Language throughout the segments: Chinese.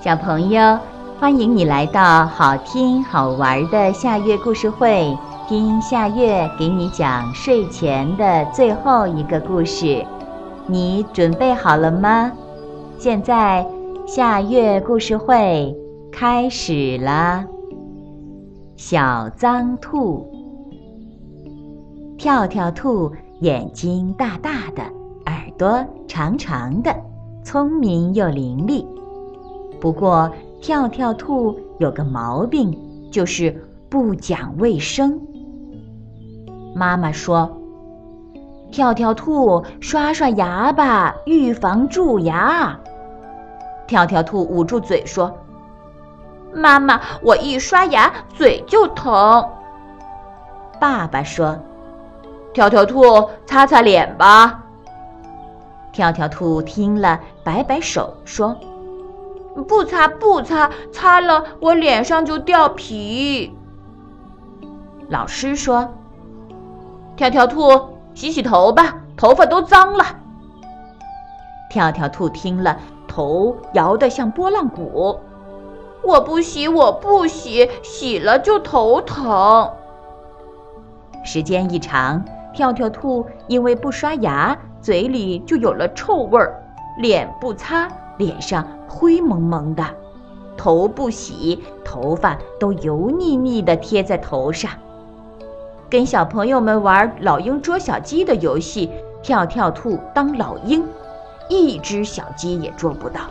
小朋友，欢迎你来到好听好玩的夏月故事会，听夏月给你讲睡前的最后一个故事。你准备好了吗？现在夏月故事会开始了。小脏兔，跳跳兔眼睛大大的，耳朵长长的，聪明又伶俐。不过，跳跳兔有个毛病，就是不讲卫生。妈妈说：“跳跳兔，刷刷牙吧，预防蛀牙。”跳跳兔捂住嘴说：“妈妈，我一刷牙嘴就疼。”爸爸说：“跳跳兔，擦擦脸吧。”跳跳兔听了，摆摆手说。不擦不擦，擦了我脸上就掉皮。老师说：“跳跳兔，洗洗头吧，头发都脏了。”跳跳兔听了，头摇得像拨浪鼓。我不洗，我不洗，洗了就头疼。时间一长，跳跳兔因为不刷牙，嘴里就有了臭味儿，脸不擦。脸上灰蒙蒙的，头不洗，头发都油腻腻的贴在头上。跟小朋友们玩老鹰捉小鸡的游戏，跳跳兔当老鹰，一只小鸡也捉不到。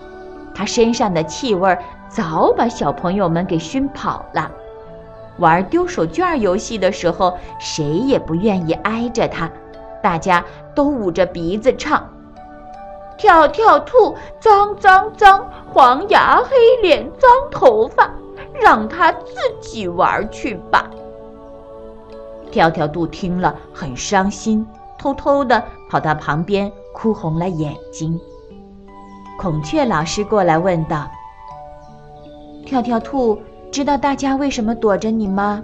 它身上的气味早把小朋友们给熏跑了。玩丢手绢游戏的时候，谁也不愿意挨着它，大家都捂着鼻子唱。跳跳兔，脏脏脏，黄牙黑脸，脏头发，让他自己玩去吧。跳跳兔听了很伤心，偷偷的跑到旁边哭红了眼睛。孔雀老师过来问道：“跳跳兔，知道大家为什么躲着你吗？”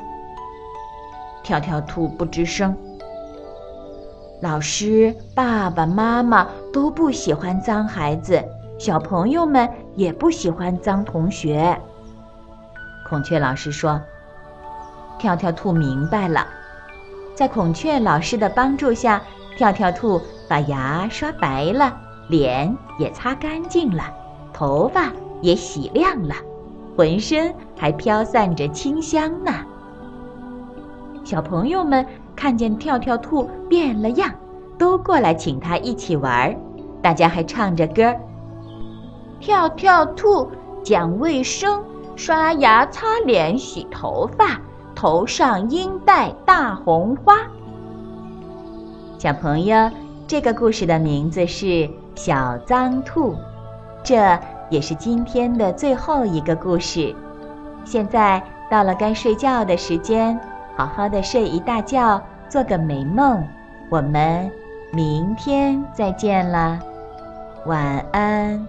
跳跳兔不吱声。老师、爸爸妈妈都不喜欢脏孩子，小朋友们也不喜欢脏同学。孔雀老师说：“跳跳兔明白了。”在孔雀老师的帮助下，跳跳兔把牙刷白了，脸也擦干净了，头发也洗亮了，浑身还飘散着清香呢。小朋友们。看见跳跳兔变了样，都过来请他一起玩儿。大家还唱着歌：“跳跳兔讲卫生，刷牙、擦脸、洗头发，头上应戴大红花。”小朋友，这个故事的名字是《小脏兔》，这也是今天的最后一个故事。现在到了该睡觉的时间。好好的睡一大觉，做个美梦。我们明天再见了，晚安。